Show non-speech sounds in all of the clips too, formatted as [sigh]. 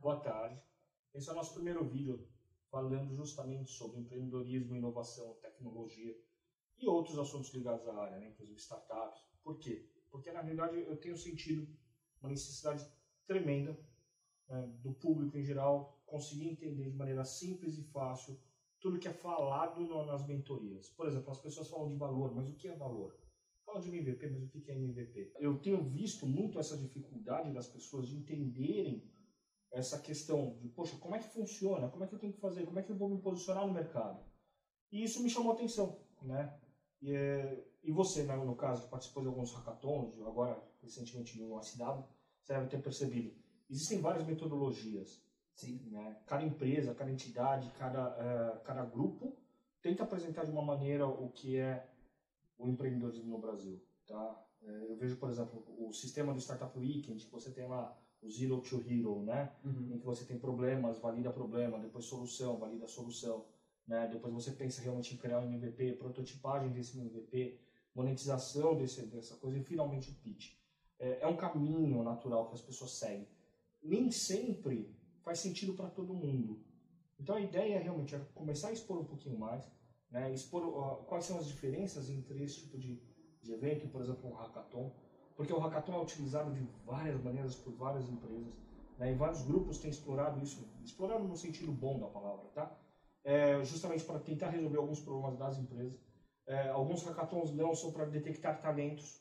Boa tarde. Esse é o nosso primeiro vídeo falando justamente sobre empreendedorismo, inovação, tecnologia e outros assuntos ligados à área, né? inclusive startups. Por quê? Porque na realidade eu tenho sentido uma necessidade tremenda né, do público em geral conseguir entender de maneira simples e fácil tudo que é falado nas mentorias. Por exemplo, as pessoas falam de valor, mas o que é valor? Falam de MVP, mas o que é MVP? Eu tenho visto muito essa dificuldade das pessoas de entenderem essa questão de, poxa, como é que funciona? Como é que eu tenho que fazer? Como é que eu vou me posicionar no mercado? E isso me chamou a atenção, né? E, é, e você, né, no caso, participou de alguns hackathons, agora recentemente no ACW, você deve ter percebido, existem várias metodologias. Sim. Né? Cada empresa, cada entidade, cada, uh, cada grupo tenta apresentar de uma maneira o que é o empreendedorismo no Brasil. Tá? É, eu vejo, por exemplo, o sistema do Startup Weekend, que você tem lá o Zero to Hero, né? Uhum. em que você tem problemas, valida problema, depois solução, valida solução. Né? Depois você pensa realmente em criar um MVP, prototipagem desse MVP, monetização desse, dessa coisa e finalmente o pitch. É, é um caminho natural que as pessoas seguem. Nem sempre faz sentido para todo mundo. Então a ideia realmente é começar a expor um pouquinho mais, né? expor uh, quais são as diferenças entre esse tipo de, de evento, por exemplo, um hackathon, porque o hackathon é utilizado de várias maneiras por várias empresas, né? e vários grupos têm explorado isso, explorado no sentido bom da palavra, tá? É, justamente para tentar resolver alguns problemas das empresas. É, alguns hackathons não são para detectar talentos,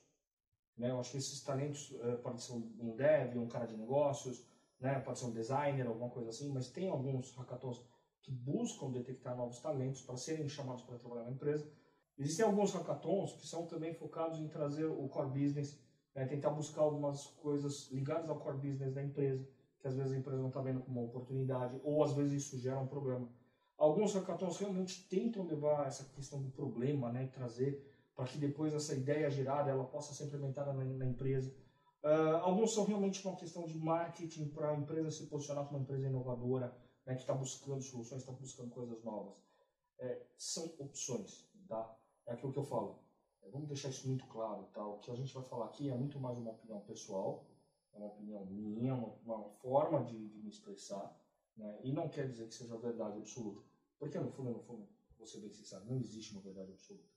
né? Eu acho que esses talentos é, ser um dev, um cara de negócios, né? pode ser um designer, alguma coisa assim, mas tem alguns hackathons que buscam detectar novos talentos para serem chamados para trabalhar na empresa. Existem alguns hackathons que são também focados em trazer o core business, né? tentar buscar algumas coisas ligadas ao core business da empresa, que às vezes a empresa não está vendo como uma oportunidade, ou às vezes isso gera um problema. Alguns hackathons realmente tentam levar essa questão do problema né? e trazer para que depois essa ideia gerada ela possa ser implementada na, na empresa. Uh, alguns são realmente uma questão de marketing para a empresa se posicionar como uma empresa inovadora, né, que está buscando soluções, está buscando coisas novas. É, são opções, tá? É aquilo que eu falo. Vamos deixar isso muito claro, tá? O que a gente vai falar aqui é muito mais uma opinião pessoal, é uma opinião minha, uma, uma forma de, de, me expressar, né? E não quer dizer que seja a verdade absoluta. Porque no fundo, no fundo, você bem sincero, não existe uma verdade absoluta.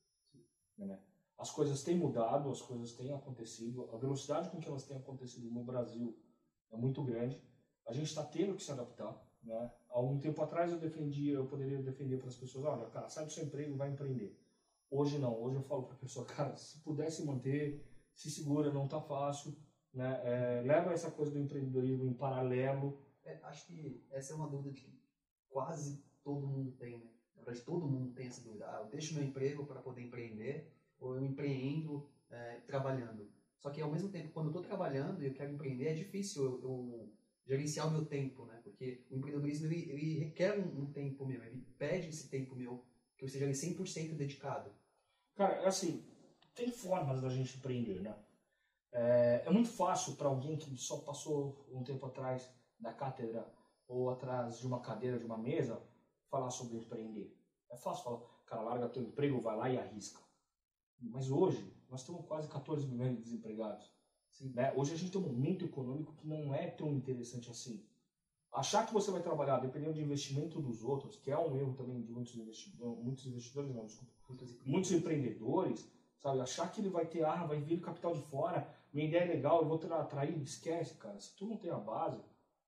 Né? As coisas têm mudado, as coisas têm acontecido, a velocidade com que elas têm acontecido no Brasil é muito grande. A gente está tendo que se adaptar. Né? Há um tempo atrás eu defendia, eu poderia defender para as pessoas, olha, cara, sai do seu emprego vai empreender. Hoje não, hoje eu falo para a pessoa, [laughs] cara, se pudesse manter, se segura, não está fácil, né? É, leva essa coisa do empreendedorismo em paralelo. É, acho que essa é uma dúvida que quase todo mundo tem, né? Na verdade, todo mundo tem essa dúvida. Ah, eu deixo meu emprego para poder empreender ou eu empreendo é, trabalhando. Só que ao mesmo tempo, quando eu estou trabalhando e eu quero empreender, é difícil eu, eu, gerenciar o meu tempo, né? Porque o empreendedorismo ele, ele requer um, um, tempo meu, ele pede esse tempo meu que eu seja ali 100% dedicado. Cara, é assim, tem formas da gente empreender, né? É, é muito fácil para alguém que só passou um tempo atrás da cátedra ou atrás de uma cadeira, de uma mesa, falar sobre empreender. É fácil falar, cara, larga teu emprego, vai lá e arrisca. Mas hoje, nós temos quase 14 milhões de desempregados. Né? Hoje a gente tem um momento econômico que não é tão interessante assim. Achar que você vai trabalhar dependendo do investimento dos outros, que é um erro também de muitos investidores, muitos investidores não, desculpa, muitos empreendedores, sabe? Achar que ele vai ter, ah, vai vir capital de fora, minha ideia é legal, eu vou atrair, esquece, cara. Se tu não tem a base,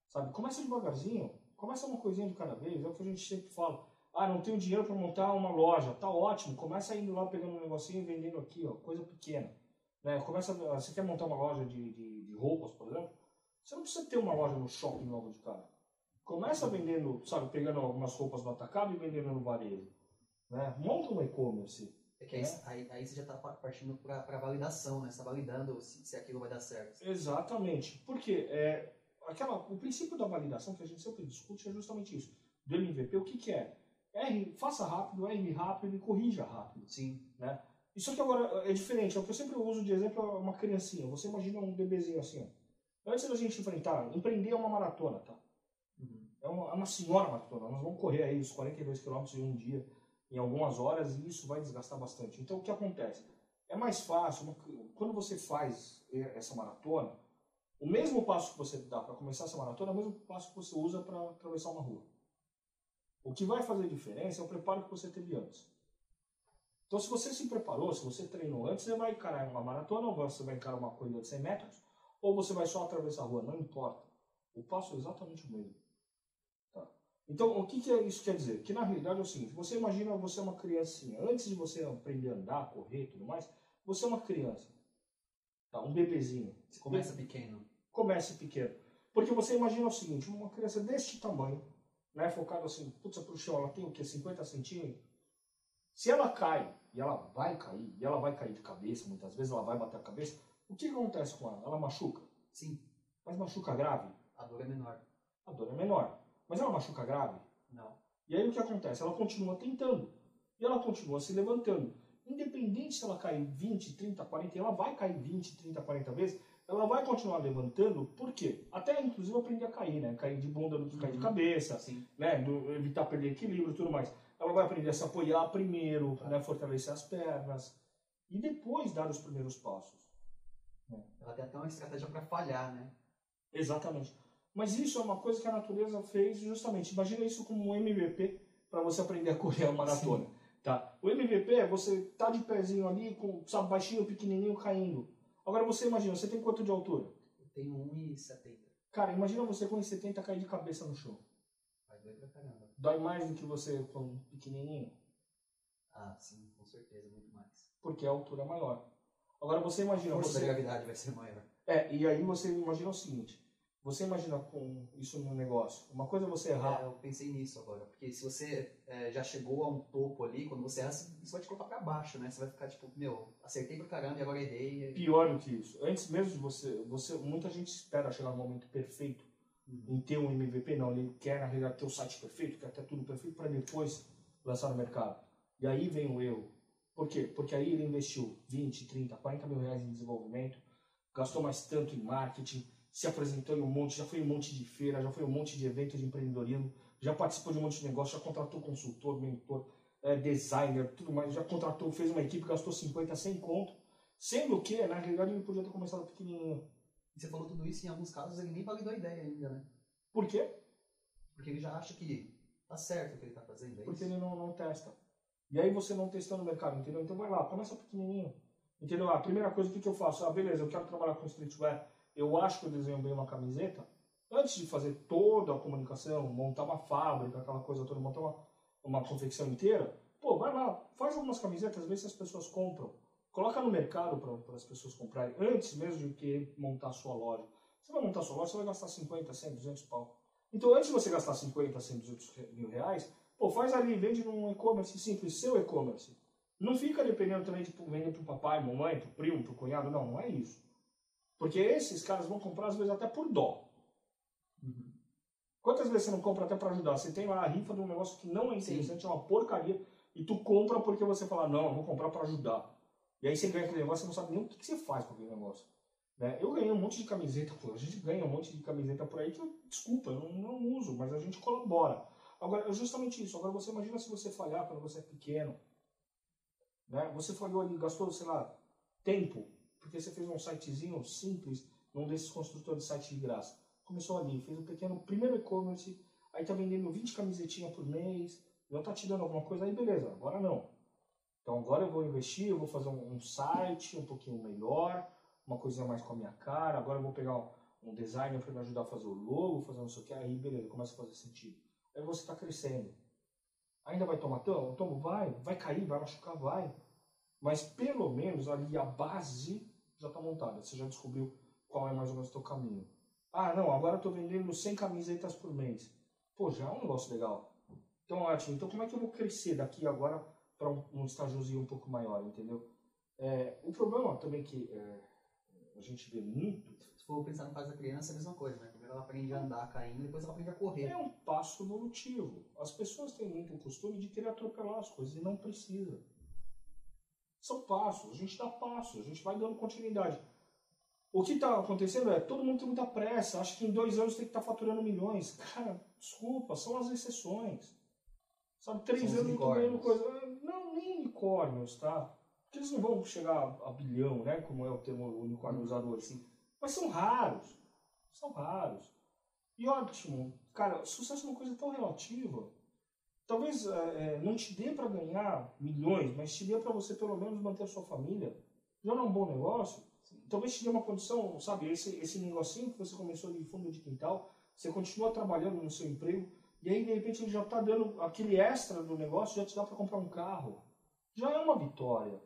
sabe? Começa devagarzinho, começa uma coisinha de cada vez, é o que a gente sempre fala. Ah, não tenho dinheiro para montar uma loja. Tá ótimo. Começa indo lá pegando um negocinho e vendendo aqui, ó, coisa pequena. Né? Começa, você quer montar uma loja de, de, de, roupas, por exemplo? Você não precisa ter uma loja no shopping logo de cara. Começa vendendo, sabe, pegando algumas roupas no atacado e vendendo no varejo. Né? Monta um e-commerce. É que aí, né? aí, aí, você já está partindo para validação, né? Você está validando se, se aquilo vai dar certo. Exatamente. Porque é, aquela, o princípio da validação que a gente sempre discute é justamente isso. Do MVP, o que, que é? R, faça rápido, R rápido e corrija rápido. Sim. Né? Isso que agora é diferente, é o que eu sempre uso de exemplo é uma criancinha. Você imagina um bebezinho assim. Ó. Antes da gente enfrentar, empreender é uma maratona, tá? É, uma, é uma senhora maratona. Nós vamos correr aí os 42 quilômetros em um dia, em algumas horas, e isso vai desgastar bastante. Então o que acontece? É mais fácil, quando você faz essa maratona, O mesmo passo que você dá para começar essa maratona é o mesmo passo que você usa para atravessar uma rua. O que vai fazer diferença é o preparo que você teve antes. Então, se você se preparou, se você treinou antes, você vai encarar uma maratona, ou você vai encarar uma corrida de 100 metros, ou você vai só atravessar a rua, não importa. O passo é exatamente o mesmo. Tá? Então, o que, que isso quer dizer? Que na realidade é o seguinte: você imagina você é uma criancinha, antes de você aprender a andar, correr e tudo mais, você é uma criança, tá? um bebezinho. Você começa pequeno. Comece pequeno. Porque você imagina o seguinte: uma criança deste tamanho, né, focada assim, putz, pro chão, ela tem o quê? 50 centímetros? Se ela cai, e ela vai cair, e ela vai cair de cabeça, muitas vezes ela vai bater a cabeça, o que acontece com ela? Ela machuca? Sim. Mas machuca grave? A dor é menor. A dor é menor. Mas ela machuca grave? Não. E aí o que acontece? Ela continua tentando. E ela continua se levantando. Independente se ela cair 20, 30, 40, ela vai cair 20, 30, 40 vezes, ela vai continuar levantando, por quê? Até inclusive aprender a cair, né? Cair de bunda que cair de Uhum. cabeça, Sim. né? Do, evitar perder equilíbrio e tudo mais. Ela vai aprender a se apoiar primeiro, né? fortalecer as pernas e depois dar os primeiros passos. Ela tem até uma estratégia para falhar, né? Exatamente. Mas isso é uma coisa que a natureza fez justamente. Imagina isso como um MVP para você aprender a correr a maratona. Tá? O MVP é você tá de pezinho ali, com, sabe, baixinho, pequenininho, caindo. Agora você imagina, você tem quanto de altura? Eu tenho 1,70. Cara, imagina você com 1,70 cair de cabeça no chão. Vai doer pra caramba. Dói mais do que você com pequenininho? Ah, sim, com certeza, muito mais. Porque a altura é maior. Agora você A imagina, força da você... gravidade vai ser maior. É, e aí você imagina o seguinte. Você imagina com isso no negócio. Uma coisa é você errar É, eu pensei nisso agora. Porque se você é, já chegou a um topo ali, quando você erra, isso vai te colocar pra baixo, né? Você vai ficar tipo, meu, acertei pra caramba e agora errei. e- pior do que isso. Antes mesmo de você, você muita gente espera chegar no momento perfeito Uhum. em ter um MVP, não, ele quer na realidade ter o site perfeito, quer ter tudo perfeito para depois lançar no mercado. E aí vem o erro. Por quê? Porque aí ele investiu 20, 30, 40 mil reais em desenvolvimento, gastou mais tanto em marketing, se apresentou em um monte, já foi em um monte de feira, já foi em um monte de evento de empreendedorismo, já participou de um monte de negócio, já contratou consultor, mentor, eh, designer, tudo mais, já contratou, fez uma equipe, gastou 50, 100 conto, sendo que, na realidade, ele podia ter começado pequenininho. E você falou tudo isso, em alguns casos ele nem validou a ideia ainda, né? Por quê? Porque ele já acha que tá certo o que ele tá fazendo, é Porque ele não, não testa. E aí você não testando no mercado, entendeu? Então vai lá, começa pequenininho. Entendeu? A primeira coisa, o que, que eu faço? Ah, beleza, eu quero trabalhar com streetwear. Eu acho que eu desenho bem uma camiseta. Antes de fazer toda a comunicação, montar uma fábrica, aquela coisa toda, montar uma, uma confecção inteira, pô, vai lá, faz algumas camisetas, vê se as pessoas compram. Coloca no mercado para as pessoas comprarem, antes mesmo de querer montar a sua loja. Você vai montar a sua loja, você vai gastar 50, 100, 200 pau. Então, antes de você gastar 50, 100, 200 mil reais, pô, faz ali, vende num e-commerce simples, seu e-commerce. Não fica dependendo também de vender para o papai, mamãe, para o primo, para o cunhado, não, não é isso. Porque esses caras vão comprar, às vezes, até por dó. Uhum. Quantas vezes você não compra até para ajudar? Você tem lá a rifa de um negócio que não é interessante, é uma porcaria, e tu compra porque você fala, não, eu vou comprar para ajudar. E aí você ganha aquele negócio, você não sabe nem o que, que você faz com aquele negócio. Né? Eu ganhei um monte de camiseta, a gente ganha um monte de camiseta por aí que eu, desculpa, eu não, não uso, mas a gente colabora. Agora, é justamente isso. Agora você imagina se você falhar quando você é pequeno. Né? Você falhou ali, gastou, sei lá, tempo, porque você fez um sitezinho simples, num desses construtores de site de graça. Começou ali, fez um pequeno primeiro e-commerce, aí tá vendendo 20 camisetinhas por mês, já tá te dando alguma coisa, aí beleza, agora não. Então agora eu vou investir, eu vou fazer um, um site um pouquinho melhor, uma coisinha mais com a minha cara, agora eu vou pegar um, um designer para me ajudar a fazer o logo, fazer não sei o que, aí beleza, começa a fazer sentido. Aí você está crescendo. Ainda vai tomar tomo? Tomo, vai, vai cair, vai machucar, vai. Mas pelo menos ali a base já está montada, você já descobriu qual é mais ou menos o teu caminho. Ah, não, agora eu estou vendendo 100 camisetas por mês. Pô, já é um negócio legal. Então, ótimo. Então, como é que eu vou crescer daqui agora para um, um estágiozinho um pouco maior, entendeu? É, o problema também que é, a gente vê muito Se for pensar no caso da criança, é a mesma coisa, né? Primeiro ela aprende a andar caindo, depois ela aprende a correr. é um passo evolutivo. As pessoas têm muito o costume de querer atropelar as coisas e não precisa. São passos, a gente dá passos, a gente vai dando continuidade. O que está acontecendo é, todo mundo tem muita pressa, acha que em dois anos tem que estar faturando milhões. Cara, desculpa, são as exceções. Sabe, três São os anos tô ganhando coisa. Não, nem unicórnios, tá? Porque eles não vão chegar a bilhão, né? Como é o termo unicórnio usado hoje. Sim. Mas são raros. são raros. E ótimo, cara, sucesso é uma coisa tão relativa. Talvez é, não te dê para ganhar milhões, mas te dê para você pelo menos manter a sua família. Já não é um bom negócio? Talvez te dê uma condição, sabe, esse, esse negocinho que você começou de fundo de quintal, você continua trabalhando no seu emprego, e aí de repente ele já está dando aquele extra do negócio, já te dá para comprar um carro. Já é uma vitória.